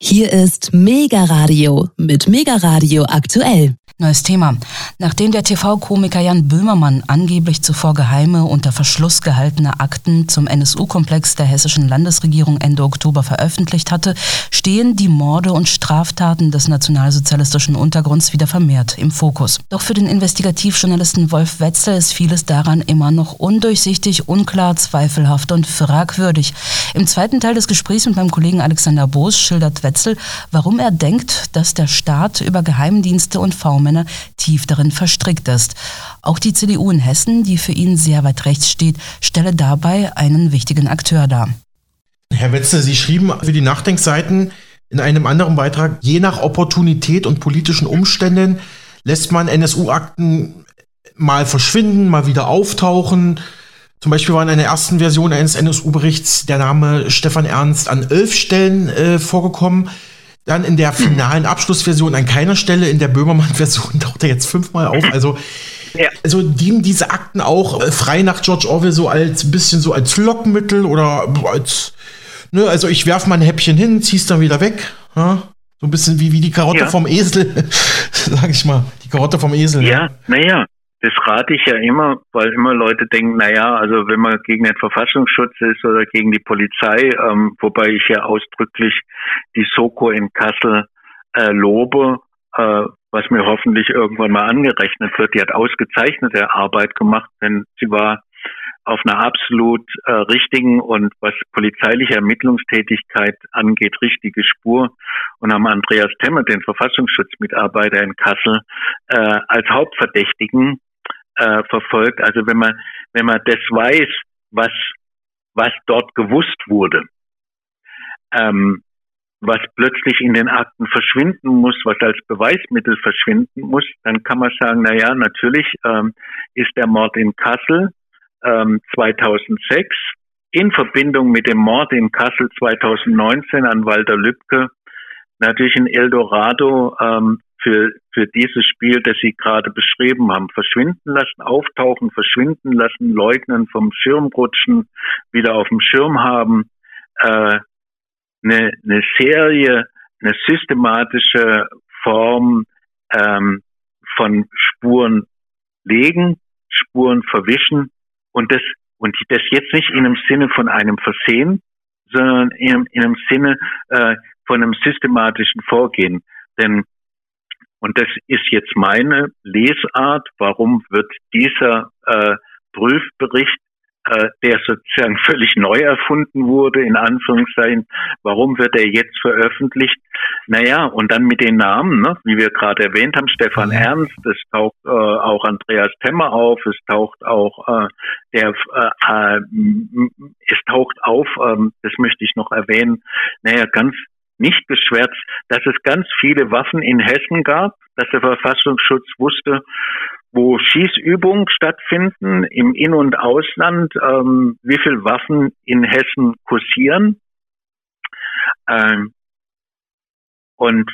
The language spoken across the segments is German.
Hier ist Mega Radio mit Mega Radio aktuell. Neues Thema. Nachdem der TV-Komiker Jan Böhmermann angeblich zuvor geheime, unter Verschluss gehaltene Akten zum NSU-Komplex der hessischen Landesregierung Ende Oktober veröffentlicht hatte, stehen die Morde und Straftaten des nationalsozialistischen Untergrunds wieder vermehrt im Fokus. Doch für den Investigativjournalisten Wolf Wetzel ist vieles daran immer noch undurchsichtig, unklar, zweifelhaft und fragwürdig. Im zweiten Teil des Gesprächs mit meinem Kollegen Alexander Boos schildert Wetzel, warum er denkt, dass der Staat über Geheimdienste und V-Männer tief darin verstrickt ist. Auch die CDU in Hessen, die für ihn sehr weit rechts steht, stelle dabei einen wichtigen Akteur dar. Herr Wetzel, Sie schrieben für die Nachdenkseiten in einem anderen Beitrag, je nach Opportunität und politischen Umständen lässt man NSU-Akten mal verschwinden, mal wieder auftauchen. Zum Beispiel war in einer ersten Version eines NSU-Berichts der Name Stefan Ernst an elf Stellen äh, vorgekommen. Dann in der finalen Abschlussversion an keiner Stelle, in der Böhmermann-Version taucht er jetzt fünfmal auf. Also, ja. also dienen diese Akten auch äh, frei nach George Orwell so als ein bisschen so als Lockmittel oder als, ne, also ich werf mal ein Häppchen hin, zieh's dann wieder weg. Ja? So ein bisschen wie, wie die Karotte ja. vom Esel, sag ich mal. Die Karotte vom Esel. Ja, naja, das rate ich ja immer, weil immer Leute denken, na ja, also wenn man gegen den Verfassungsschutz ist oder gegen die Polizei, ähm, wobei ich ja ausdrücklich die Soko in Kassel äh, lobe, äh, was mir hoffentlich irgendwann mal angerechnet wird. Die hat ausgezeichnete Arbeit gemacht, denn sie war auf einer absolut äh, richtigen und was polizeiliche Ermittlungstätigkeit angeht, richtige Spur und haben Andreas Temmer, den Verfassungsschutzmitarbeiter in Kassel, äh, als Hauptverdächtigen äh, verfolgt. Also wenn man, wenn man das weiß, was, was dort gewusst wurde, ähm, was plötzlich in den Akten verschwinden muss, was als Beweismittel verschwinden muss, dann kann man sagen, na ja, natürlich ähm, ist der Mord in Kassel ähm, 2006 in Verbindung mit dem Mord in Kassel 2019 an Walter Lübcke natürlich ein Eldorado ähm, für, für dieses Spiel, das Sie gerade beschrieben haben. Verschwinden lassen, auftauchen, verschwinden lassen, leugnen, vom Schirm rutschen, wieder auf dem Schirm haben. Äh, eine, eine Serie, eine systematische Form ähm, von Spuren legen, Spuren verwischen und das und das jetzt nicht in einem Sinne von einem Versehen, sondern in, in einem Sinne äh, von einem systematischen Vorgehen. Denn und das ist jetzt meine Lesart. Warum wird dieser äh, Prüfbericht, äh, der sozusagen völlig neu erfunden wurde, in Anführungszeichen, warum wird er jetzt veröffentlicht? Naja, und dann mit den Namen, ne, wie wir gerade erwähnt haben, Stefan. Ernst, es taucht äh, auch Andreas Temmer auf, es taucht auch äh, der, äh, äh, es taucht auf, äh, das möchte ich noch erwähnen, naja, ganz nicht geschwärzt, dass es ganz viele Waffen in Hessen gab, dass der Verfassungsschutz wusste, wo Schießübungen stattfinden im In- und Ausland, ähm, wie viele Waffen in Hessen kursieren. Ähm, und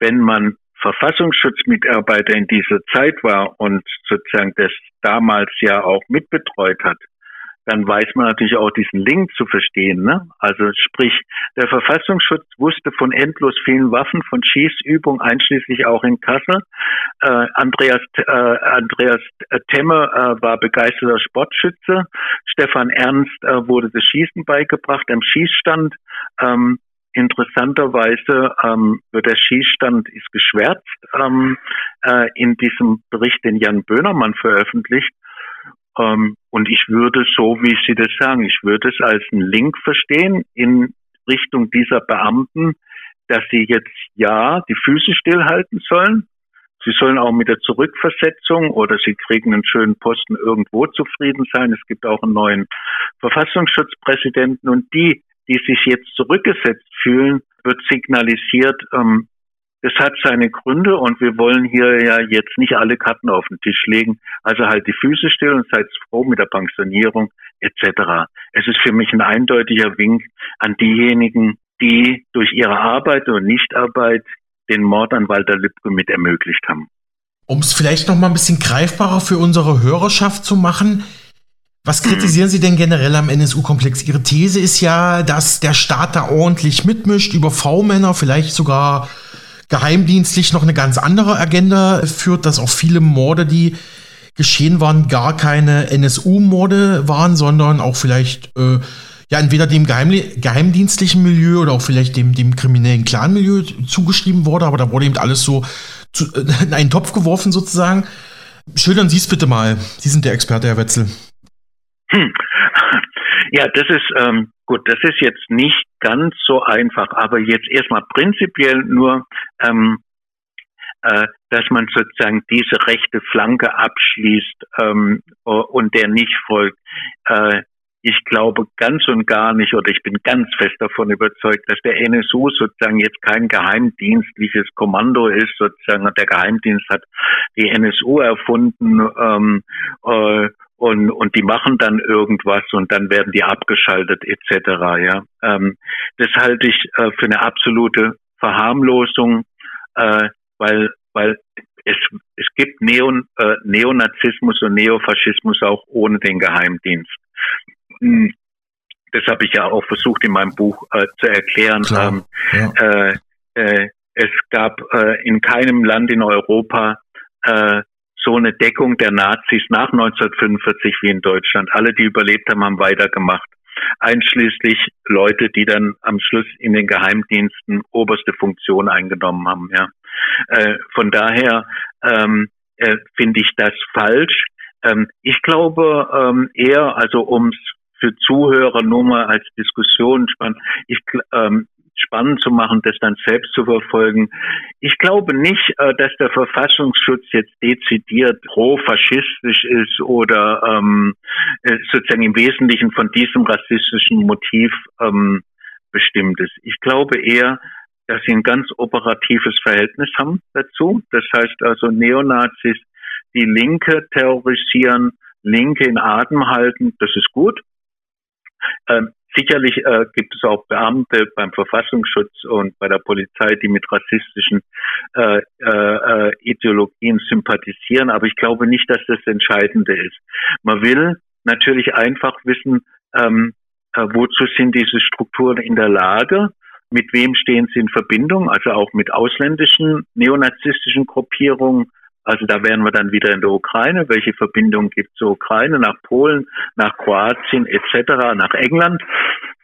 wenn man Verfassungsschutzmitarbeiter in dieser Zeit war und sozusagen das damals ja auch mitbetreut hat, dann weiß man natürlich auch diesen Link zu verstehen. Ne? Also sprich, der Verfassungsschutz wusste von endlos vielen Waffen, von Schießübungen, einschließlich auch in Kassel. Äh, Andreas, äh, Andreas Temme äh, war begeisterter Sportschütze. Stefan Ernst äh, wurde das Schießen beigebracht am Schießstand. Ähm, interessanterweise ähm, wird der Schießstand ist geschwärzt ähm, äh, in diesem Bericht, den Jan Böhnermann veröffentlicht. Ähm, und ich würde so, wie Sie das sagen, ich würde es als einen Link verstehen in Richtung dieser Beamten, dass sie jetzt ja die Füße stillhalten sollen. Sie sollen auch mit der Zurückversetzung oder sie kriegen einen schönen Posten irgendwo zufrieden sein. Es gibt auch einen neuen Verfassungsschutzpräsidenten und die, die sich jetzt zurückgesetzt fühlen, wird signalisiert, ähm, das hat seine Gründe und wir wollen hier ja jetzt nicht alle Karten auf den Tisch legen. Also halt die Füße still und seid froh mit der Pensionierung etc. Es ist für mich ein eindeutiger Wink an diejenigen, die durch ihre Arbeit und Nichtarbeit den Mord an Walter Lübcke mit ermöglicht haben. Um es vielleicht noch mal ein bisschen greifbarer für unsere Hörerschaft zu machen, Was kritisieren Sie denn generell am NSU-Komplex? Ihre These ist ja, dass der Staat da ordentlich mitmischt, über V-Männer, vielleicht sogar geheimdienstlich noch eine ganz andere Agenda führt, dass auch viele Morde, die geschehen waren, gar keine NSU-Morde waren, sondern auch vielleicht äh, ja entweder dem Geheimli geheimdienstlichen Milieu oder auch vielleicht dem, dem kriminellen Clan-Milieu zugeschrieben wurde, aber da wurde eben alles so zu, äh, in einen Topf geworfen sozusagen. Schildern Sie es bitte mal. Sie sind der Experte, Herr Wetzel. Hm. Ja, das ist ähm, gut, das ist jetzt nicht ganz so einfach, aber jetzt erstmal prinzipiell nur, ähm, äh, dass man sozusagen diese rechte Flanke abschließt ähm, und der nicht folgt. Äh, ich glaube ganz und gar nicht oder ich bin ganz fest davon überzeugt, dass der NSU sozusagen jetzt kein geheimdienstliches Kommando ist. Sozusagen der Geheimdienst hat die NSU erfunden ähm, äh, und, und die machen dann irgendwas und dann werden die abgeschaltet etc. Ja, ähm, das halte ich äh, für eine absolute Verharmlosung, äh, weil weil es, es gibt Neon, äh, Neonazismus und Neofaschismus auch ohne den Geheimdienst. Hm, das habe ich ja auch versucht in meinem Buch äh, zu erklären. Ähm, ja. äh, äh, es gab äh, in keinem Land in Europa äh, so eine Deckung der Nazis nach 1945 wie in Deutschland. Alle, die überlebt haben, haben weitergemacht. Einschließlich Leute, die dann am Schluss in den Geheimdiensten oberste Funktion eingenommen haben. Ja. Äh, von daher ähm, äh, finde ich das falsch. Ähm, ich glaube ähm, eher, also ums für Zuhörer nur mal als Diskussion spannend. Ich, ähm, spannend zu machen, das dann selbst zu verfolgen. Ich glaube nicht, äh, dass der Verfassungsschutz jetzt dezidiert pro-faschistisch ist oder ähm, äh, sozusagen im Wesentlichen von diesem rassistischen Motiv ähm, bestimmt ist. Ich glaube eher, dass sie ein ganz operatives Verhältnis haben dazu. Das heißt also Neonazis, die Linke terrorisieren, Linke in Atem halten, das ist gut. Ähm, sicherlich äh, gibt es auch Beamte beim Verfassungsschutz und bei der Polizei, die mit rassistischen äh, äh, Ideologien sympathisieren, aber ich glaube nicht, dass das Entscheidende ist. Man will natürlich einfach wissen, ähm, äh, wozu sind diese Strukturen in der Lage, mit wem stehen sie in Verbindung, also auch mit ausländischen neonazistischen Gruppierungen, also da wären wir dann wieder in der Ukraine. Welche Verbindungen gibt es zur Ukraine, nach Polen, nach Kroatien etc., nach England?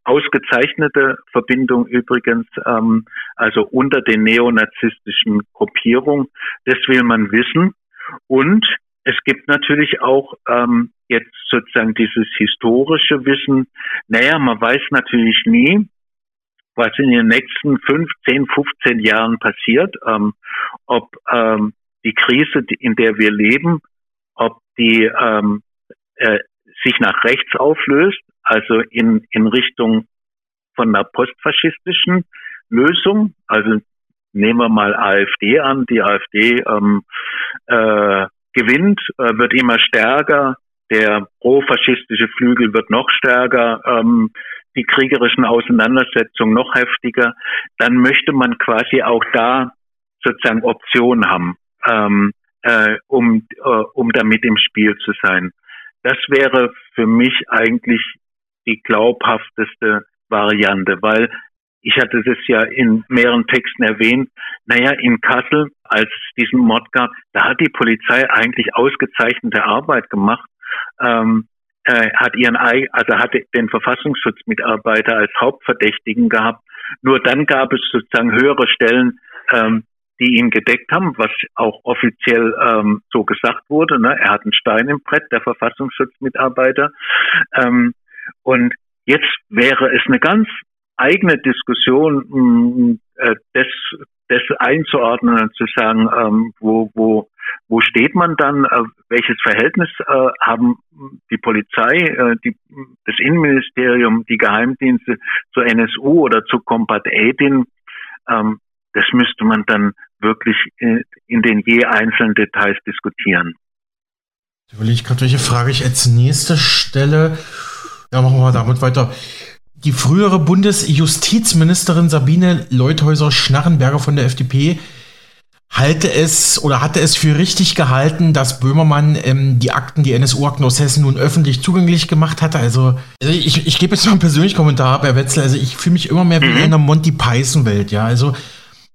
Ausgezeichnete Verbindung übrigens, ähm, also unter den neonazistischen Gruppierungen. Das will man wissen. Und es gibt natürlich auch ähm, jetzt sozusagen dieses historische Wissen. Naja, man weiß natürlich nie, was in den nächsten 15, 15 Jahren passiert, ähm, ob ähm, die Krise, in der wir leben, ob die ähm, äh, sich nach rechts auflöst, also in, in Richtung von einer postfaschistischen Lösung. Also nehmen wir mal AfD an. Die AfD ähm, äh, gewinnt, äh, wird immer stärker. Der profaschistische Flügel wird noch stärker. Ähm, die kriegerischen Auseinandersetzungen noch heftiger. Dann möchte man quasi auch da sozusagen Optionen haben ähm, äh, um, äh, um damit im Spiel zu sein. Das wäre für mich eigentlich die glaubhafteste Variante, weil ich hatte das ja in mehreren Texten erwähnt. Naja, in Kassel, als es diesen Mord gab, da hat die Polizei eigentlich ausgezeichnete Arbeit gemacht. Ähm, äh, hat ihren also hatte den Verfassungsschutzmitarbeiter als Hauptverdächtigen gehabt. Nur dann gab es sozusagen höhere Stellen, ähm, die ihn gedeckt haben, was auch offiziell ähm, so gesagt wurde. Ne? Er hat einen Stein im Brett, der Verfassungsschutzmitarbeiter. Ähm, und jetzt wäre es eine ganz eigene Diskussion, mh, mm, äh, das, das einzuordnen und zu sagen, ähm, wo, wo, wo steht man dann, äh, welches Verhältnis äh, haben die Polizei, äh, die, das Innenministerium, die Geheimdienste zur NSU oder zu 18? Ähm, das müsste man dann wirklich in den je einzelnen Details diskutieren. Da will ich gerade, welche Frage ich als nächste stelle. Ja, machen wir damit weiter. Die frühere Bundesjustizministerin Sabine Leuthäuser-Schnarrenberger von der FDP halte es oder hatte es für richtig gehalten, dass Böhmermann ähm, die Akten, die NSU-Akten aus Hessen nun öffentlich zugänglich gemacht hatte. Also, also ich, ich gebe jetzt mal einen persönlichen Kommentar, Herr Wetzel. Also ich fühle mich immer mehr wie mhm. in einer Monty Python-Welt, ja. Also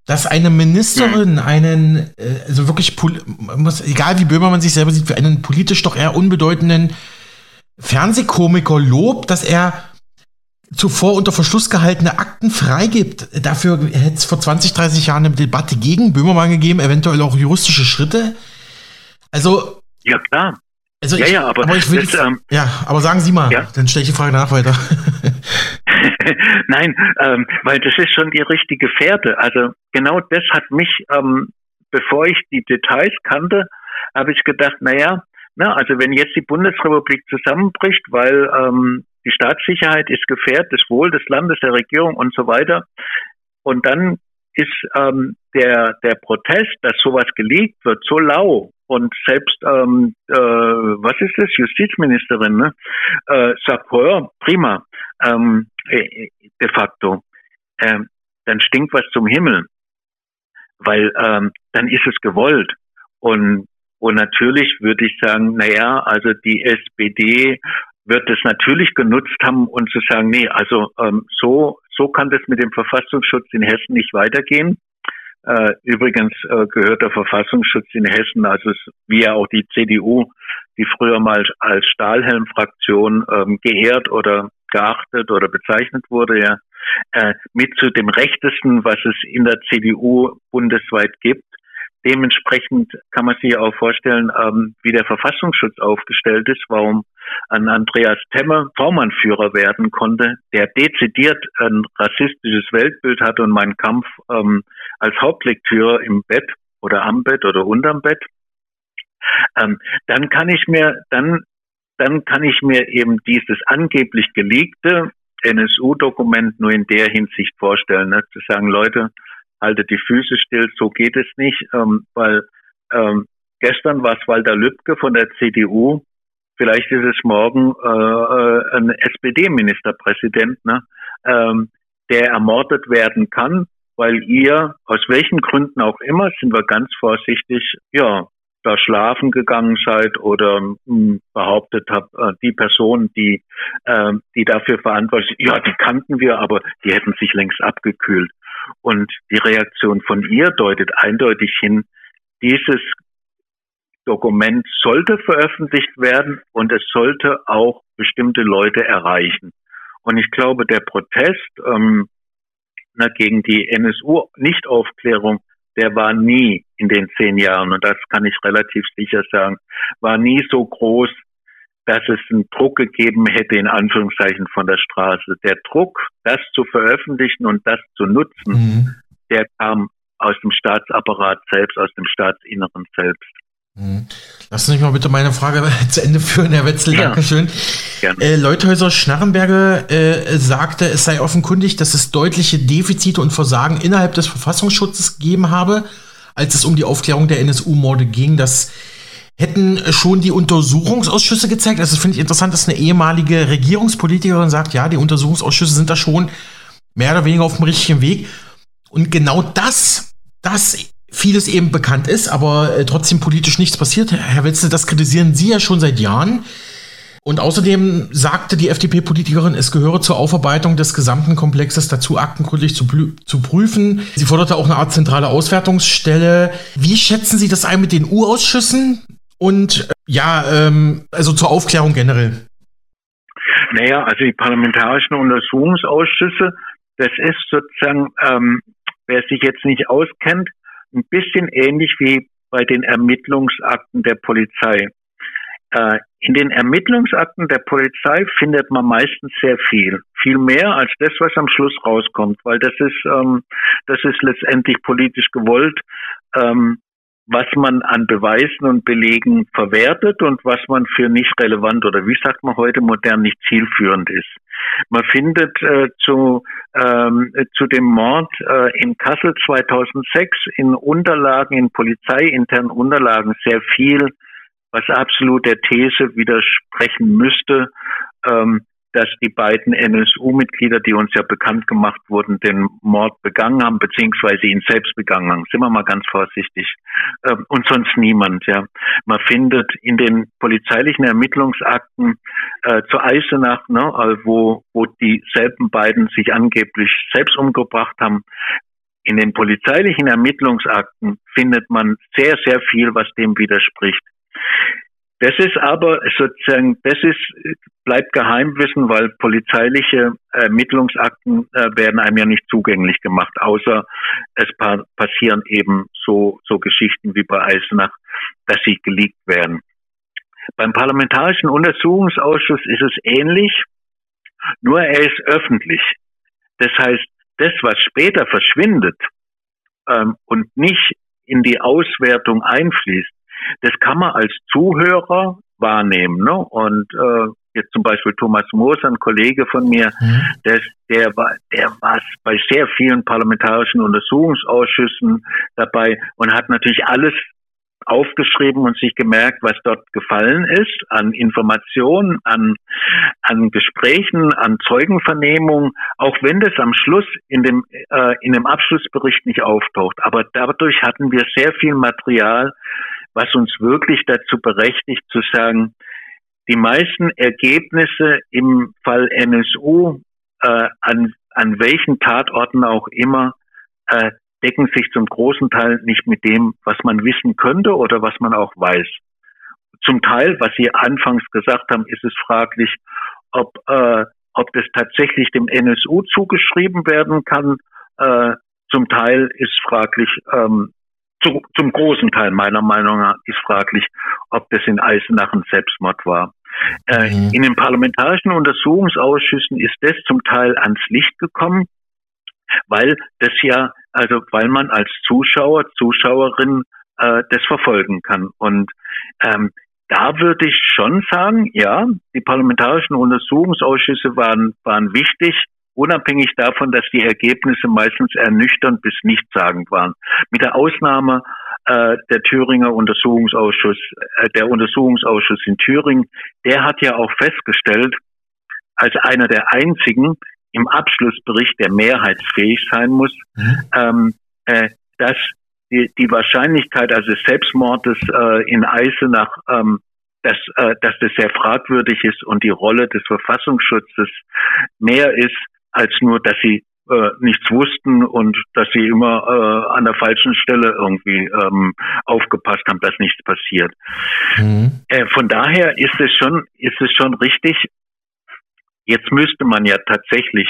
dass eine Ministerin mhm. einen, äh, also wirklich, muss, egal wie Böhmermann sich selber sieht, für einen politisch doch eher unbedeutenden Fernsehkomiker lobt, dass er zuvor unter Verschluss gehaltene Akten freigibt. Dafür hätte es vor 20, 30 Jahren eine Debatte gegen Böhmermann gegeben, eventuell auch juristische Schritte. Also. Ja, klar. Also ja, ich, ja, aber, aber ich will das, ähm, ja, aber sagen Sie mal, ja? dann stelle ich die Frage nach weiter. Nein, ähm, weil das ist schon die richtige Fährte. Also genau das hat mich, ähm, bevor ich die Details kannte, habe ich gedacht, naja, na, also wenn jetzt die Bundesrepublik zusammenbricht, weil ähm, die Staatssicherheit ist gefährdet, das Wohl des Landes, der Regierung und so weiter, und dann ist ähm, der, der Protest, dass sowas gelegt wird, so lau und selbst, ähm, äh, was ist das, Justizministerin, ne? äh, sagt, ja, prima, ähm, äh, de facto, ähm, dann stinkt was zum Himmel, weil ähm, dann ist es gewollt. Und, und natürlich würde ich sagen, naja, also die SPD wird es natürlich genutzt haben, um zu sagen, nee, also ähm, so, so kann das mit dem Verfassungsschutz in Hessen nicht weitergehen. Äh, übrigens äh, gehört der Verfassungsschutz in Hessen, also wie ja auch die CDU, die früher mal als Stahlhelmfraktion ähm, geehrt oder geachtet oder bezeichnet wurde, ja, äh, mit zu dem rechtesten, was es in der CDU bundesweit gibt. Dementsprechend kann man sich auch vorstellen, ähm, wie der Verfassungsschutz aufgestellt ist, warum an Andreas Temmer V-Mann-Führer werden konnte, der dezidiert ein rassistisches Weltbild hat und meinen Kampf ähm, als Hauptlektüre im Bett oder am Bett oder unterm Bett. Ähm, dann kann ich mir, dann, dann kann ich mir eben dieses angeblich geleakte NSU-Dokument nur in der Hinsicht vorstellen, ne? zu sagen, Leute, haltet die Füße still, so geht es nicht, ähm, weil ähm, gestern war es Walter Lübcke von der CDU, vielleicht ist es morgen äh, äh ein SPD-Ministerpräsident, ne, ähm, der ermordet werden kann, weil ihr, aus welchen Gründen auch immer, sind wir ganz vorsichtig, ja, da schlafen gegangen seid oder mh, hm, behauptet habt, äh, die Person, die, äh, die dafür verantwortlich ist, ja, die kannten wir, aber die hätten sich längst abgekühlt. Und die Reaktion von ihr deutet eindeutig hin, dieses Dokument sollte veröffentlicht werden und es sollte auch bestimmte Leute erreichen. Und ich glaube, der Protest ähm, na, gegen die NSU-Nichtaufklärung, der war nie in den zehn Jahren, und das kann ich relativ sicher sagen, war nie so groß, dass es einen Druck gegeben hätte, in Anführungszeichen von der Straße. Der Druck, das zu veröffentlichen und das zu nutzen, mhm. der kam aus dem Staatsapparat selbst, aus dem Staatsinneren selbst. Mhm. Lassen Sie mich mal bitte meine Frage zu Ende führen, Herr Wetzel. Ja. Dankeschön. Äh, Leuthäuser Schnarrenberger äh, sagte, es sei offenkundig, dass es deutliche Defizite und Versagen innerhalb des Verfassungsschutzes gegeben habe, als es um die Aufklärung der NSU-Morde ging. Das hätten schon die Untersuchungsausschüsse gezeigt. Also finde ich interessant, dass eine ehemalige Regierungspolitikerin sagt, ja, die Untersuchungsausschüsse sind da schon mehr oder weniger auf dem richtigen Weg. Und genau das, das vieles eben bekannt ist, aber äh, trotzdem politisch nichts passiert. Herr Wetzel, das kritisieren Sie ja schon seit Jahren. Und außerdem sagte die FDP-Politikerin, es gehöre zur Aufarbeitung des gesamten Komplexes dazu, aktengründlich zu, zu, prüfen. Sie forderte auch eine Art zentrale Auswertungsstelle. Wie schätzen Sie das ein mit den U-Ausschüssen? Und äh, ja, ähm, also zur Aufklärung generell. Naja, also die parlamentarischen Untersuchungsausschüsse, das ist sozusagen, ähm, wer sich jetzt nicht auskennt, ein bisschen ähnlich wie bei den Ermittlungsakten der Polizei. Äh, in den Ermittlungsakten der Polizei findet man meistens sehr viel, viel mehr als das, was am Schluss rauskommt, weil das ist, ähm, das ist letztendlich politisch gewollt. Ähm, was man an Beweisen und Belegen verwertet und was man für nicht relevant oder wie sagt man heute modern nicht zielführend ist. Man findet äh, zu, ähm, zu dem Mord äh, in Kassel 2006 in Unterlagen, in polizeiinternen Unterlagen sehr viel, was absolut der These widersprechen müsste, ähm, dass die beiden NSU-Mitglieder, die uns ja bekannt gemacht wurden, den Mord begangen haben, beziehungsweise ihn selbst begangen haben. Sind wir mal ganz vorsichtig. Ähm, und sonst niemand, ja. Man findet in den polizeilichen Ermittlungsakten äh, zu Eisenach, ne, also wo, wo dieselben beiden sich angeblich selbst umgebracht haben, in den polizeilichen Ermittlungsakten findet man sehr, sehr viel, was dem widerspricht. Das ist aber sozusagen, das ist, bleibt Geheimwissen, weil polizeiliche Ermittlungsakten äh, werden einem ja nicht zugänglich gemacht, außer es pa passieren eben so, so Geschichten wie bei Eisenach, dass sie geleakt werden. Beim Parlamentarischen Untersuchungsausschuss ist es ähnlich, nur er ist öffentlich. Das heißt, das, was später verschwindet ähm, und nicht in die Auswertung einfließt, das kann man als Zuhörer wahrnehmen. Ne? Und äh, jetzt zum Beispiel Thomas Moos, ein Kollege von mir, mhm. der, der war, der war bei sehr vielen parlamentarischen Untersuchungsausschüssen dabei und hat natürlich alles aufgeschrieben und sich gemerkt, was dort gefallen ist an Informationen, an, an Gesprächen, an Zeugenvernehmungen, auch wenn das am Schluss in dem, äh, in dem Abschlussbericht nicht auftaucht. Aber dadurch hatten wir sehr viel Material, was uns wirklich dazu berechtigt zu sagen, die meisten Ergebnisse im Fall NSU, äh, an, an welchen Tatorten auch immer, äh, decken sich zum großen Teil nicht mit dem, was man wissen könnte oder was man auch weiß. Zum Teil, was Sie anfangs gesagt haben, ist es fraglich, ob, äh, ob das tatsächlich dem NSU zugeschrieben werden kann. Äh, zum Teil ist fraglich, ähm, zu, zum großen Teil meiner Meinung nach ist fraglich, ob das in Eisenach ein Selbstmord war. Äh, mhm. In den parlamentarischen Untersuchungsausschüssen ist das zum Teil ans Licht gekommen, weil das ja, also weil man als Zuschauer, Zuschauerin äh, das verfolgen kann. Und ähm, da würde ich schon sagen, ja, die parlamentarischen Untersuchungsausschüsse waren, waren wichtig, unabhängig davon, dass die Ergebnisse meistens ernüchternd bis nichtssagend waren. Mit der Ausnahme äh, der Thüringer Untersuchungsausschuss, äh, der Untersuchungsausschuss in Thüringen, der hat ja auch festgestellt, als einer der einzigen im Abschlussbericht, der mehrheitsfähig sein muss, mhm. ähm, äh, dass die, die Wahrscheinlichkeit also des Selbstmordes äh, in Eisenach ähm, dass, äh, dass das sehr fragwürdig ist und die Rolle des Verfassungsschutzes mehr ist als nur, dass sie äh, nichts wussten und dass sie immer äh, an der falschen Stelle irgendwie ähm, aufgepasst haben, dass nichts passiert. Mhm. Äh, von daher ist es schon, ist es schon richtig. Jetzt müsste man ja tatsächlich,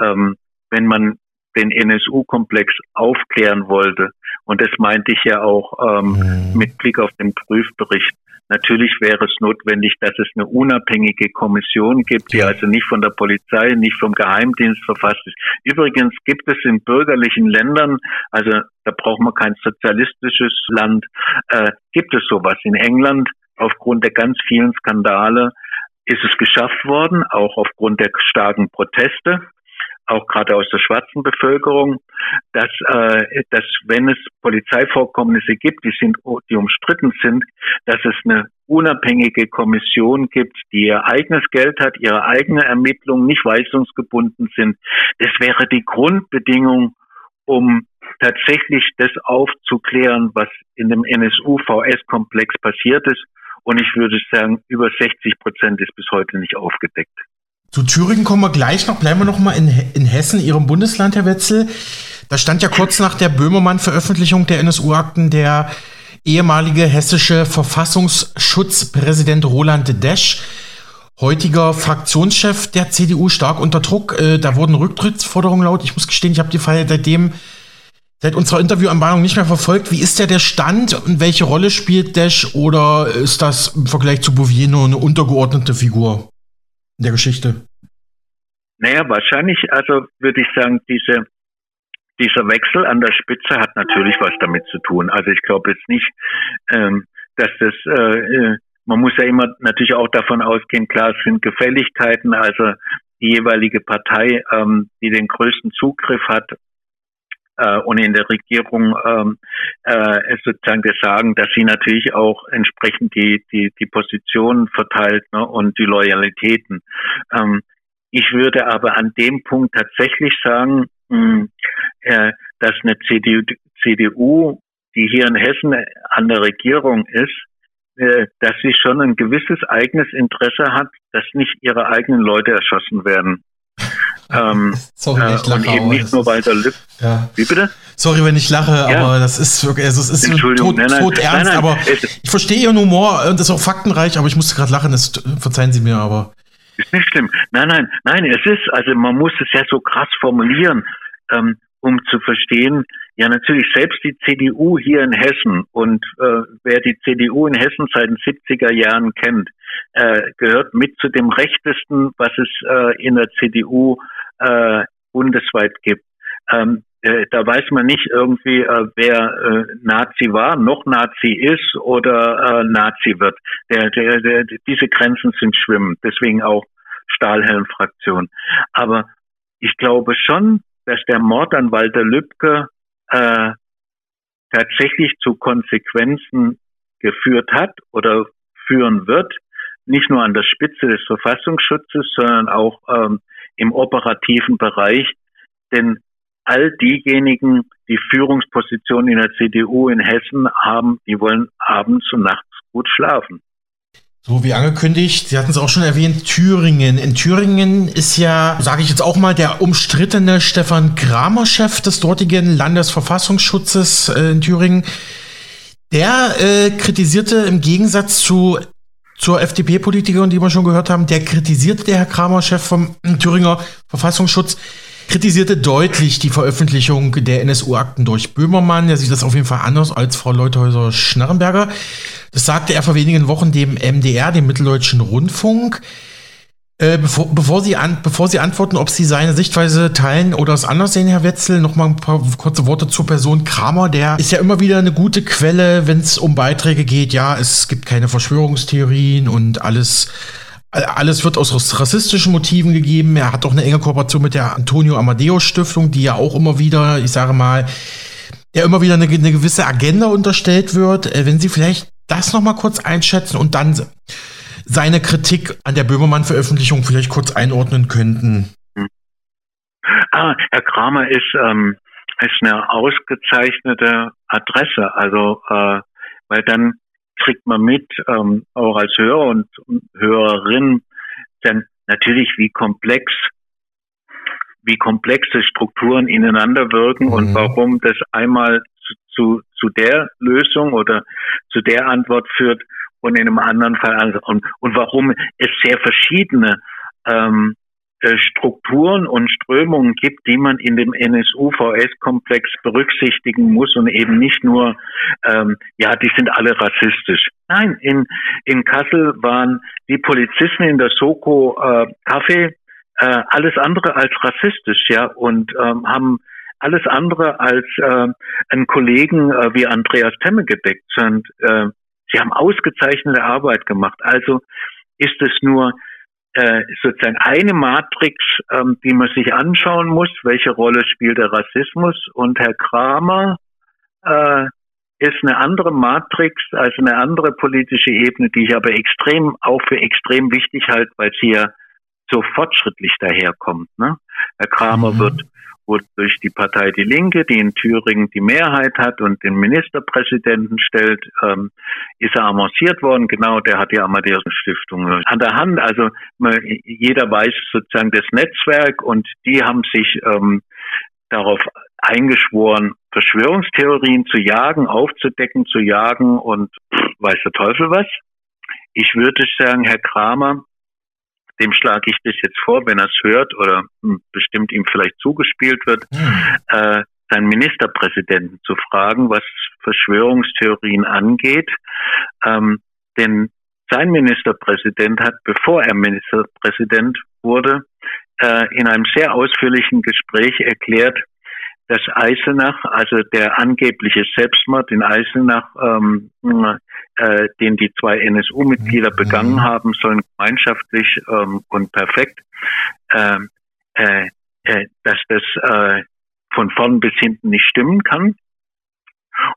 ähm, wenn man den NSU-Komplex aufklären wollte, und das meinte ich ja auch ähm, mhm. mit Blick auf den Prüfbericht, Natürlich wäre es notwendig, dass es eine unabhängige Kommission gibt, die also nicht von der Polizei, nicht vom Geheimdienst verfasst ist. Übrigens gibt es in bürgerlichen Ländern, also da braucht man kein sozialistisches Land, äh, gibt es sowas. In England aufgrund der ganz vielen Skandale ist es geschafft worden, auch aufgrund der starken Proteste auch gerade aus der schwarzen Bevölkerung, dass, äh, dass wenn es Polizeivorkommnisse gibt, die sind, die umstritten sind, dass es eine unabhängige Kommission gibt, die ihr eigenes Geld hat, ihre eigene Ermittlungen nicht weisungsgebunden sind. Das wäre die Grundbedingung, um tatsächlich das aufzuklären, was in dem NSU-VS-Komplex passiert ist. Und ich würde sagen, über 60 Prozent ist bis heute nicht aufgedeckt. Zu Thüringen kommen wir gleich noch. Bleiben wir noch mal in, in Hessen, Ihrem Bundesland, Herr Wetzel. Da stand ja kurz nach der Böhmermann-Veröffentlichung der NSU-Akten der ehemalige hessische Verfassungsschutzpräsident Roland Desch, heutiger Fraktionschef der CDU, stark unter Druck. Äh, da wurden Rücktrittsforderungen laut. Ich muss gestehen, ich habe die Fall seitdem seit unserer Interviewanbahnung nicht mehr verfolgt. Wie ist der der Stand und welche Rolle spielt Desch oder ist das im Vergleich zu Bouvier nur eine untergeordnete Figur? Der Geschichte? Naja, wahrscheinlich, also würde ich sagen, diese, dieser Wechsel an der Spitze hat natürlich was damit zu tun. Also ich glaube jetzt nicht, ähm, dass das, äh, äh, man muss ja immer natürlich auch davon ausgehen, klar, es sind Gefälligkeiten, also die jeweilige Partei, ähm, die den größten Zugriff hat äh, und in der Regierung ähm, äh, sozusagen das sagen, dass sie natürlich auch entsprechend die, die, die Positionen verteilt ne, und die Loyalitäten. Ähm, ich würde aber an dem Punkt tatsächlich sagen, mh, äh, dass eine CDU, CDU, die hier in Hessen an der Regierung ist, äh, dass sie schon ein gewisses eigenes Interesse hat, dass nicht ihre eigenen Leute erschossen werden. Ähm, Sorry, wenn ich lache. Und eben nicht nur Walter Lüb. Ja. Wie bitte? Sorry, wenn ich lache, ja. aber das ist wirklich, also es ist tot, nein, nein, tot ernst, nein, aber ich verstehe Ihren Humor und das ist auch faktenreich, aber ich musste gerade lachen, das verzeihen Sie mir, aber. Ist nicht schlimm. Nein, nein, nein, es ist, also man muss es ja so krass formulieren, ähm, um zu verstehen, ja natürlich selbst die CDU hier in Hessen und äh, wer die CDU in Hessen seit den 70er Jahren kennt, äh, gehört mit zu dem rechtesten, was es äh, in der CDU äh, bundesweit gibt. Ähm, äh, da weiß man nicht irgendwie, äh, wer äh, Nazi war, noch Nazi ist oder äh, Nazi wird. Der, der, der, diese Grenzen sind schwimmend, deswegen auch Stahlhelmfraktion. Aber ich glaube schon, dass der Mord an Walter Lübcke äh, tatsächlich zu Konsequenzen geführt hat oder führen wird, nicht nur an der Spitze des Verfassungsschutzes, sondern auch ähm, im operativen Bereich. Denn all diejenigen, die Führungspositionen in der CDU in Hessen haben, die wollen abends und nachts gut schlafen. So wie angekündigt, Sie hatten es auch schon erwähnt, Thüringen. In Thüringen ist ja, sage ich jetzt auch mal, der umstrittene Stefan Kramer Chef des dortigen Landesverfassungsschutzes äh, in Thüringen. Der äh, kritisierte im Gegensatz zu zur FDP-Politikerin, die wir schon gehört haben, der kritisierte der Herr Kramer, Chef vom Thüringer Verfassungsschutz, kritisierte deutlich die Veröffentlichung der NSU-Akten durch Böhmermann. Er sieht das auf jeden Fall anders als Frau Leuthäuser-Schnarrenberger. Das sagte er vor wenigen Wochen dem MDR, dem Mitteldeutschen Rundfunk. Äh, bevor, bevor, Sie an, bevor Sie antworten, ob Sie seine Sichtweise teilen oder es anders sehen, Herr Wetzel, noch mal ein paar kurze Worte zur Person Kramer. Der ist ja immer wieder eine gute Quelle, wenn es um Beiträge geht. Ja, es gibt keine Verschwörungstheorien und alles, alles wird aus rassistischen Motiven gegeben. Er hat auch eine enge Kooperation mit der Antonio Amadeus Stiftung, die ja auch immer wieder, ich sage mal, der immer wieder eine, eine gewisse Agenda unterstellt wird. Äh, wenn Sie vielleicht das noch mal kurz einschätzen und dann seine Kritik an der Böhmermann-Veröffentlichung vielleicht kurz einordnen könnten. Ah, Herr Kramer ist, ähm, ist eine ausgezeichnete Adresse. Also, äh, weil dann kriegt man mit, ähm, auch als Hörer und Hörerin, dann natürlich, wie komplex, wie komplexe Strukturen ineinander wirken mhm. und warum das einmal zu, zu, zu der Lösung oder zu der Antwort führt, und in einem anderen Fall anders. Und, und warum es sehr verschiedene ähm, äh, Strukturen und Strömungen gibt, die man in dem NSU-VS-Komplex berücksichtigen muss und eben nicht nur, ähm, ja, die sind alle rassistisch. Nein, in, in Kassel waren die Polizisten in der Soko äh, Kaffee äh, alles andere als rassistisch, ja, und ähm, haben alles andere als äh, einen Kollegen äh, wie Andreas Temme gedeckt sind. Äh, Sie haben ausgezeichnete Arbeit gemacht. Also ist es nur äh, sozusagen eine Matrix, ähm, die man sich anschauen muss. Welche Rolle spielt der Rassismus? Und Herr Kramer äh, ist eine andere Matrix, also eine andere politische Ebene, die ich aber extrem auch für extrem wichtig halte, weil sie ja so fortschrittlich daherkommt. Ne? Herr Kramer mhm. wird wurde durch die Partei Die Linke, die in Thüringen die Mehrheit hat und den Ministerpräsidenten stellt, ähm, ist er avanciert worden. Genau, der hat die Amadeus Stiftung an der Hand. Also jeder weiß sozusagen das Netzwerk und die haben sich ähm, darauf eingeschworen, Verschwörungstheorien zu jagen, aufzudecken, zu jagen und pff, weiß der Teufel was. Ich würde sagen, Herr Kramer dem schlage ich das jetzt vor, wenn er es hört oder hm, bestimmt ihm vielleicht zugespielt wird, hm. äh, seinen Ministerpräsidenten zu fragen, was Verschwörungstheorien angeht. Ähm, denn sein Ministerpräsident hat, bevor er Ministerpräsident wurde, äh, in einem sehr ausführlichen Gespräch erklärt, dass Eisenach, also der angebliche Selbstmord in Eisenach, ähm, äh, den die zwei NSU-Mitglieder mhm. begangen haben, sollen gemeinschaftlich ähm, und perfekt, ähm, äh, äh, dass das äh, von vorn bis hinten nicht stimmen kann.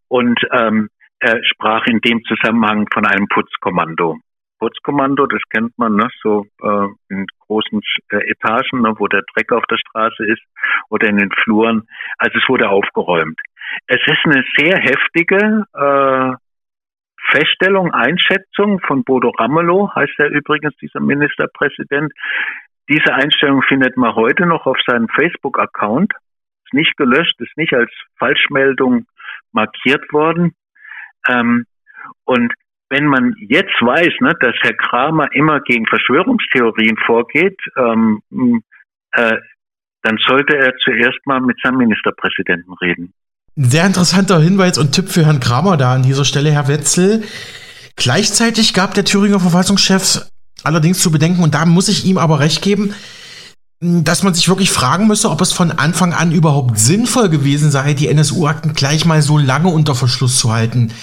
Und ähm, er sprach in dem Zusammenhang von einem Putzkommando. Kurzkommando, das kennt man, ne, so äh, in großen äh, Etagen, ne, wo der Dreck auf der Straße ist oder in den Fluren. Also es wurde aufgeräumt. Es ist eine sehr heftige äh, Feststellung, Einschätzung von Bodo Ramelow, heißt er übrigens, dieser Ministerpräsident. Diese Einstellung findet man heute noch auf seinem Facebook-Account. Ist nicht gelöscht, ist nicht als Falschmeldung markiert worden. Ähm, und wenn man jetzt weiß, ne, dass Herr Kramer immer gegen Verschwörungstheorien vorgeht, ähm, äh, dann sollte er zuerst mal mit seinem Ministerpräsidenten reden. Sehr interessanter Hinweis und Tipp für Herrn Kramer da an dieser Stelle, Herr Wetzel. Gleichzeitig gab der Thüringer Verfassungschef allerdings zu bedenken, und da muss ich ihm aber recht geben, dass man sich wirklich fragen müsse, ob es von Anfang an überhaupt sinnvoll gewesen sei, die NSU-Akten gleich mal so lange unter Verschluss zu halten.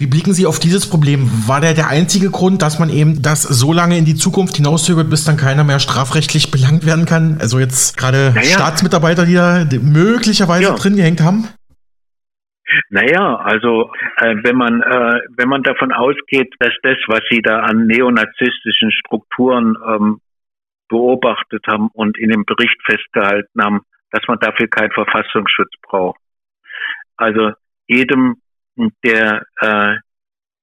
Wie blicken Sie auf dieses Problem? War der der einzige Grund, dass man eben das so lange in die Zukunft hinauszögert, bis dann keiner mehr strafrechtlich belangt werden kann? Also jetzt gerade naja. Staatsmitarbeiter, die da möglicherweise ja. drin gehängt haben? Naja, also äh, wenn man äh, wenn man davon ausgeht, dass das, was sie da an neonazistischen Strukturen ähm, beobachtet haben und in dem Bericht festgehalten haben, dass man dafür keinen Verfassungsschutz braucht. Also jedem, der äh,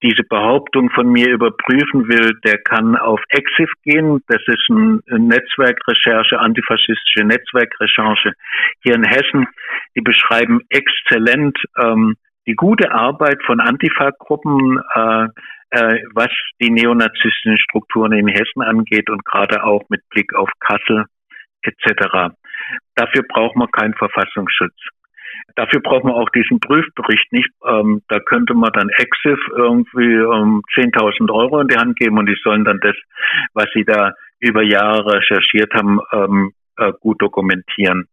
diese Behauptung von mir überprüfen will, der kann auf EXIF gehen. Das ist ein Netzwerkrecherche, antifaschistische Netzwerkrecherche hier in Hessen. Die beschreiben exzellent ähm, die gute Arbeit von Antifa-Gruppen, äh, äh, was die neonazistischen Strukturen in Hessen angeht und gerade auch mit Blick auf Kassel etc. Dafür braucht man keinen Verfassungsschutz. Dafür braucht man auch diesen Prüfbericht nicht. Ähm, da könnte man dann Exif irgendwie ähm, 10.000 Euro in die Hand geben und die sollen dann das, was sie da über Jahre recherchiert haben, ähm, äh, gut dokumentieren.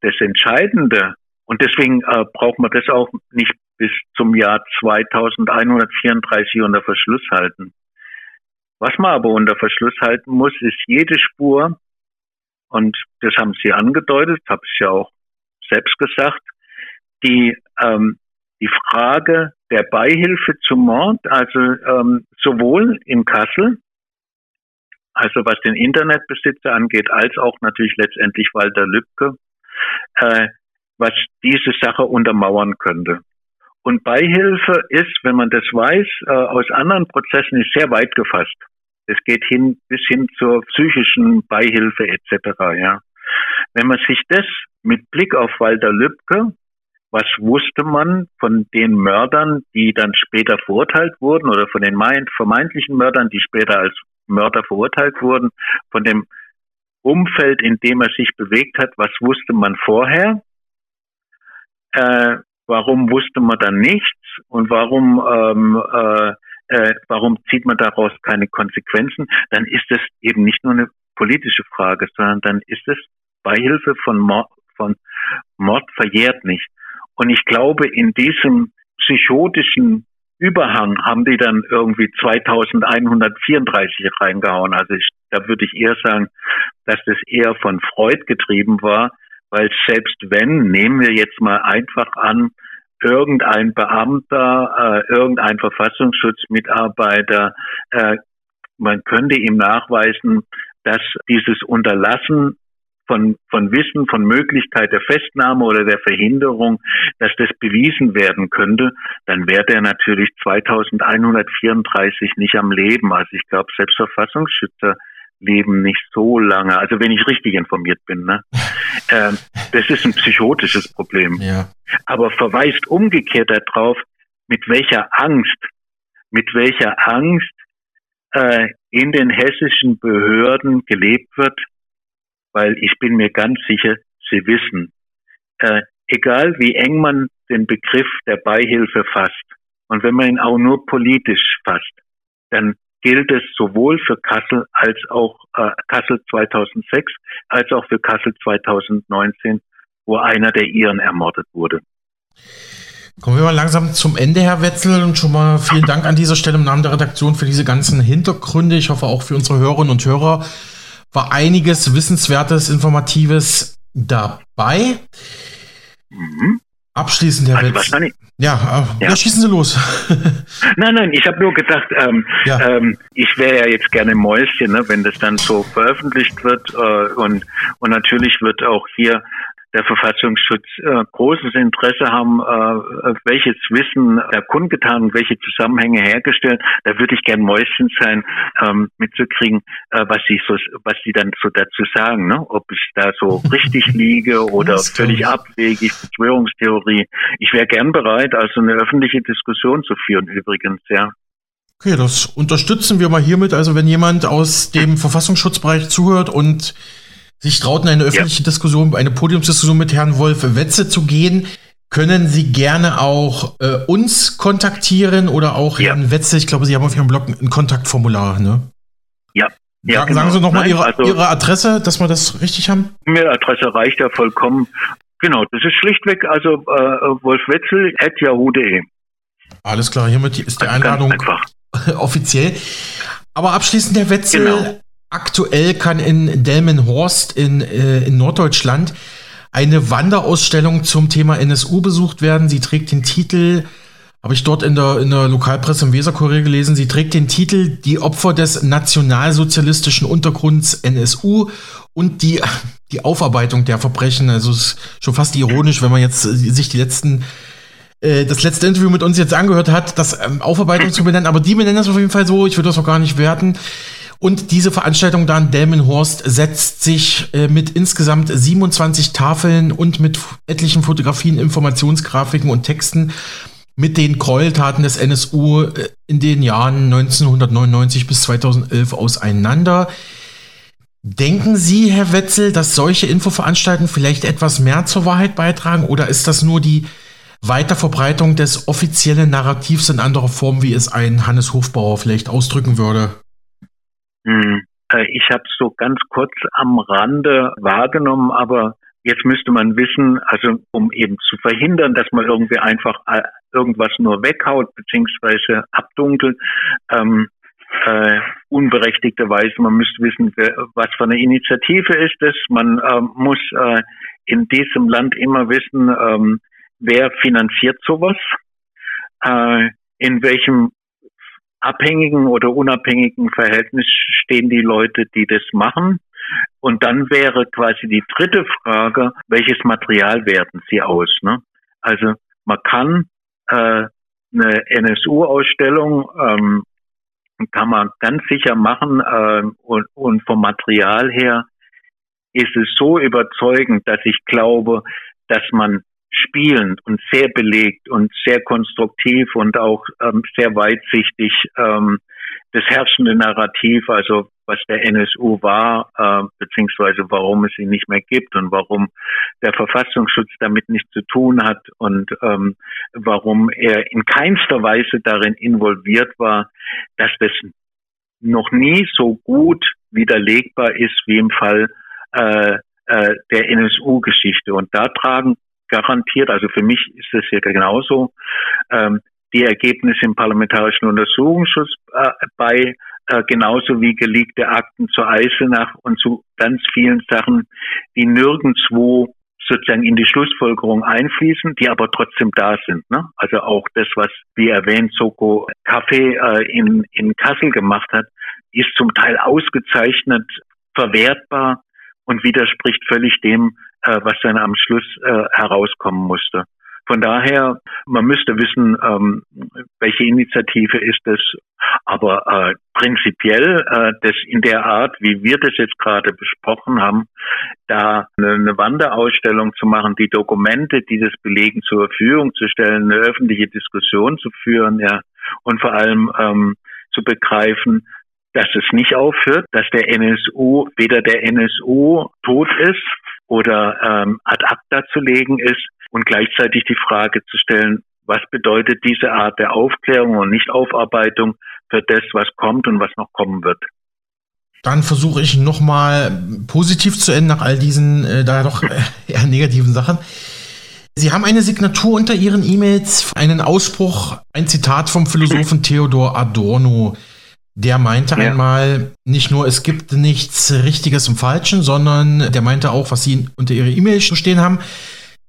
Das Entscheidende, und deswegen äh, braucht man das auch nicht bis zum Jahr 2134 unter Verschluss halten. Was man aber unter Verschluss halten muss, ist jede Spur, und das haben Sie angedeutet, habe ich ja auch selbst gesagt, die, ähm, die Frage der Beihilfe zum Mord, also ähm, sowohl in Kassel, also was den Internetbesitzer angeht, als auch natürlich letztendlich Walter Lübcke, äh, was diese Sache untermauern könnte. Und Beihilfe ist, wenn man das weiß, äh, aus anderen Prozessen ist sehr weit gefasst. Es geht hin bis hin zur psychischen Beihilfe etc. Ja. Wenn man sich das mit Blick auf Walter Lübcke, was wusste man von den Mördern, die dann später verurteilt wurden oder von den vermeintlichen Mördern, die später als Mörder verurteilt wurden, von dem Umfeld, in dem er sich bewegt hat, was wusste man vorher? Äh, warum wusste man dann nichts und warum ähm, äh, äh, warum zieht man daraus keine Konsequenzen? Dann ist es eben nicht nur eine politische Frage, sondern dann ist es Beihilfe von Mord, von Mord verjährt nicht. Und ich glaube, in diesem psychotischen Überhang haben die dann irgendwie 2134 reingehauen. Also ich, da würde ich eher sagen, dass das eher von Freud getrieben war, weil selbst wenn, nehmen wir jetzt mal einfach an, irgendein Beamter, äh, irgendein Verfassungsschutzmitarbeiter, äh, man könnte ihm nachweisen, dass dieses Unterlassen von, von Wissen, von Möglichkeit der Festnahme oder der Verhinderung, dass das bewiesen werden könnte, dann wäre der natürlich 2134 nicht am Leben. Also ich glaube, selbst Verfassungsschützer leben nicht so lange. Also wenn ich richtig informiert bin, ne? ähm, das ist ein psychotisches Problem. Ja. Aber verweist umgekehrt darauf, mit welcher Angst, mit welcher Angst äh, in den hessischen Behörden gelebt wird, weil ich bin mir ganz sicher, Sie wissen, äh, egal wie eng man den Begriff der Beihilfe fasst und wenn man ihn auch nur politisch fasst, dann gilt es sowohl für Kassel als auch äh, Kassel 2006 als auch für Kassel 2019, wo einer der Iren ermordet wurde. Kommen wir mal langsam zum Ende, Herr Wetzel, und schon mal vielen Dank an dieser Stelle im Namen der Redaktion für diese ganzen Hintergründe. Ich hoffe auch für unsere Hörerinnen und Hörer war einiges Wissenswertes, Informatives dabei. Mhm. Abschließend, Herr Also wahrscheinlich. Ja, äh, ja. Ja. schießen Sie los. Nein, nein, ich habe nur gedacht, ähm, Ja. ähm, ich wäre ja jetzt gerne Mäuschen, ne, wenn das dann so veröffentlicht wird. Äh, und, und natürlich wird auch hier der Verfassungsschutz äh, großes Interesse haben, äh, welches Wissen er kundgetan, welche Zusammenhänge hergestellt. Da würde ich gern Mäuschen sein, ähm, mitzukriegen, äh, was sie so, was sie dann so dazu sagen, ne? Ob ich da so richtig liege oder völlig abwegig, Verschwörungstheorie. Ich wäre gern bereit, also eine öffentliche Diskussion zu führen übrigens, ja. Okay, das unterstützen wir mal hiermit. Also wenn jemand aus dem Verfassungsschutzbereich zuhört und sich traut, in eine öffentliche Diskussion, eine Podiumsdiskussion mit Herrn Wolf Wetze zu gehen, können Sie gerne auch äh, uns kontaktieren oder auch Ja. Herrn Wetze. Ich glaube, Sie haben auf Ihrem Blog ein Kontaktformular, ne? Ja. Ja, Sagen, genau. sagen Sie nochmal Ihre, also- Ihre Adresse, dass wir das richtig haben. E-Mail-Adresse reicht ja vollkommen. Genau, das ist schlichtweg also äh, wolfwetzel at yahoo.de. Alles klar, hiermit ist die Einladung offiziell. Aber abschließend, Herr Wetzel, Genau. Aktuell kann in Delmenhorst in, äh, in Norddeutschland eine Wanderausstellung zum Thema NSU besucht werden. Sie trägt den Titel, habe ich dort in der, in der Lokalpresse im Weserkurier gelesen, sie trägt den Titel Die Opfer des nationalsozialistischen Untergrunds NSU und die, die Aufarbeitung der Verbrechen. Also es ist schon fast ironisch, wenn man jetzt äh, sich die letzten äh, das letzte Interview mit uns jetzt angehört hat, das ähm, Aufarbeitung zu benennen, aber die benennen das auf jeden Fall so, ich würde das auch gar nicht werten. Und diese Veranstaltung da in Delmenhorst setzt sich äh, mit insgesamt 27 Tafeln und mit etlichen Fotografien, Informationsgrafiken und Texten mit den Gräueltaten des NSU äh, in den Jahren 1999 bis 2011 auseinander. Denken Sie, Herr Wetzel, dass solche Infoveranstaltungen vielleicht etwas mehr zur Wahrheit beitragen oder ist das nur die Weiterverbreitung des offiziellen Narrativs in anderer Form, wie es ein Hannes Hofbauer vielleicht ausdrücken würde? Hm. Äh, Ich habe es so ganz kurz am Rande wahrgenommen, aber jetzt müsste man wissen, also um eben zu verhindern, dass man irgendwie einfach äh, irgendwas nur weghaut beziehungsweise abdunkelt, ähm, äh, unberechtigterweise, man müsste wissen, was für eine Initiative ist es. Man ähm, muss äh, in diesem Land immer wissen, ähm, wer finanziert sowas, äh, in welchem abhängigen oder unabhängigen Verhältnis stehen die Leute, die das machen. Und dann wäre quasi die dritte Frage, welches Material werten sie aus? Ne? Also man kann äh, eine NSU-Ausstellung ähm, kann man ganz sicher machen ähm, und, und vom Material her ist es so überzeugend, dass ich glaube, dass man spielend und sehr belegt und sehr konstruktiv und auch ähm, sehr weitsichtig ähm, das herrschende Narrativ, also was der NSU war, äh, beziehungsweise warum es ihn nicht mehr gibt und warum der Verfassungsschutz damit nichts zu tun hat und ähm, warum er in keinster Weise darin involviert war, dass das noch nie so gut widerlegbar ist wie im Fall äh, äh, der NSU-Geschichte. Und da tragen garantiert, also für mich ist es ja genauso, ähm, die Ergebnisse im Parlamentarischen Untersuchungsschutz äh, bei, äh, genauso wie geleakte Akten zur Eisenach und zu ganz vielen Sachen, die nirgendwo sozusagen in die Schlussfolgerung einfließen, die aber trotzdem da sind. Ne? Also auch das, was, wie erwähnt, Soko Kaffee äh, in, in Kassel gemacht hat, ist zum Teil ausgezeichnet verwertbar und widerspricht völlig dem, äh, was dann am Schluss äh, herauskommen musste. Von daher, man müsste wissen, ähm, welche Initiative ist es, aber äh, prinzipiell äh, das in der Art, wie wir das jetzt gerade besprochen haben, da eine, eine Wanderausstellung zu machen, die Dokumente, die das belegen, zur Verfügung zu stellen, eine öffentliche Diskussion zu führen, ja, und vor allem ähm, zu begreifen, dass es nicht aufhört, dass der NSU weder der NSU tot ist oder ähm, ad acta zu legen ist und gleichzeitig die Frage zu stellen, was bedeutet diese Art der Aufklärung und Nichtaufarbeitung für das, was kommt und was noch kommen wird. Dann versuche ich nochmal positiv zu enden nach all diesen äh, da doch eher negativen Sachen. Sie haben eine Signatur unter Ihren E-Mails, einen Ausspruch, ein Zitat vom Philosophen Theodor Adorno. Der meinte Ja. einmal nicht nur, es gibt nichts Richtiges und Falschen, sondern der meinte auch, was Sie unter Ihrer E-Mail stehen haben.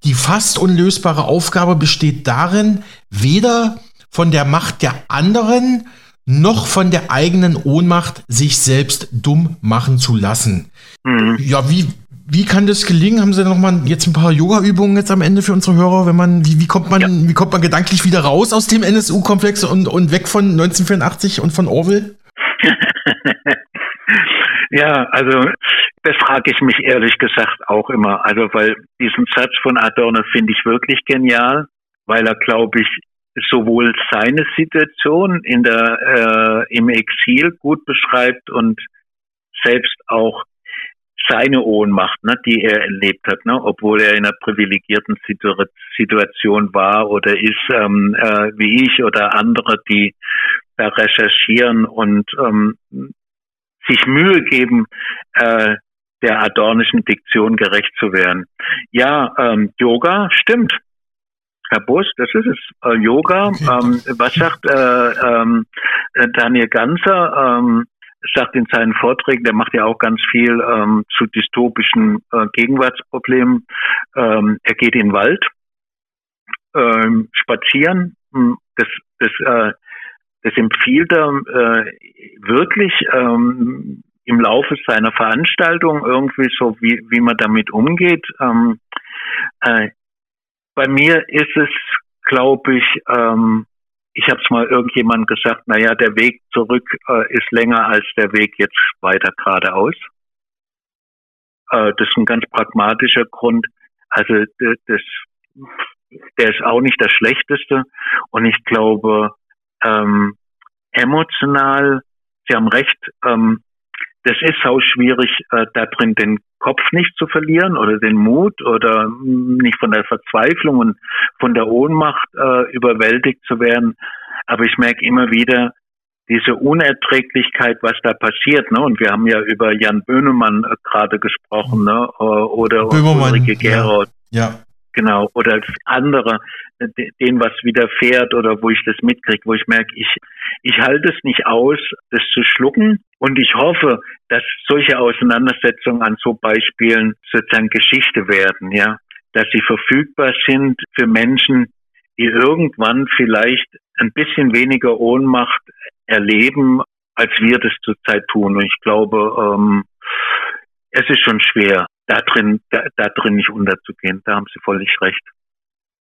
Die fast unlösbare Aufgabe besteht darin, weder von der Macht der anderen noch von der eigenen Ohnmacht sich selbst dumm machen zu lassen. Mhm. Ja, wie, wie kann das gelingen? Haben Sie noch mal jetzt ein paar Yoga-Übungen jetzt am Ende für unsere Hörer, wenn man, wie, wie kommt man, ja. wie kommt man gedanklich wieder raus aus dem NSU-Komplex und, und weg von 1984 und von Orwell? ja, also das frage ich mich ehrlich gesagt auch immer. Also weil diesen Satz von Adorno finde ich wirklich genial, weil er, glaube ich, sowohl seine Situation in der äh, im Exil gut beschreibt und selbst auch seine Ohnmacht, ne, die er erlebt hat, ne, obwohl er in einer privilegierten Situation war oder ist, ähm, äh, wie ich oder andere, die da recherchieren und ähm, sich Mühe geben, äh, der adornischen Diktion gerecht zu werden. Ja, ähm, Yoga stimmt. Herr Bus, das ist es. Äh, Yoga. Ähm, was sagt äh, ähm, Daniel Ganser? Ähm, sagt in seinen Vorträgen, der macht ja auch ganz viel ähm, zu dystopischen äh, Gegenwartsproblemen. Ähm, er geht in den Wald, ähm, spazieren. Hm, das, das, äh, das empfiehlt er äh, wirklich ähm, im Laufe seiner Veranstaltung irgendwie so, wie, wie man damit umgeht. Ähm, äh, bei mir ist es, glaube ich, ähm, ich habe es mal irgendjemand gesagt, naja, der Weg zurück äh, ist länger als der Weg jetzt weiter geradeaus. Äh, das ist ein ganz pragmatischer Grund. Also das, der ist auch nicht das Schlechteste. Und ich glaube, ähm, emotional, Sie haben recht, ähm, das ist auch schwierig, äh, da drin den Kopf nicht zu verlieren oder den Mut oder nicht von der Verzweiflung und von der Ohnmacht äh, überwältigt zu werden. Aber ich merke immer wieder diese Unerträglichkeit, was da passiert. Ne? Und wir haben ja über Jan Böhnemann äh, gerade gesprochen ne? Äh, oder Böhmermann, Ulrike Gerold. Ja. ja. Genau, oder andere, denen was widerfährt oder wo ich das mitkriege, wo ich merke, ich, ich halte es nicht aus, das zu schlucken. Und ich hoffe, dass solche Auseinandersetzungen an so Beispielen sozusagen Geschichte werden, ja, dass sie verfügbar sind für Menschen, die irgendwann vielleicht ein bisschen weniger Ohnmacht erleben, als wir das zurzeit tun. Und ich glaube, ähm, es ist schon schwer, da drin, da, da drin nicht unterzugehen. Da haben Sie völlig recht.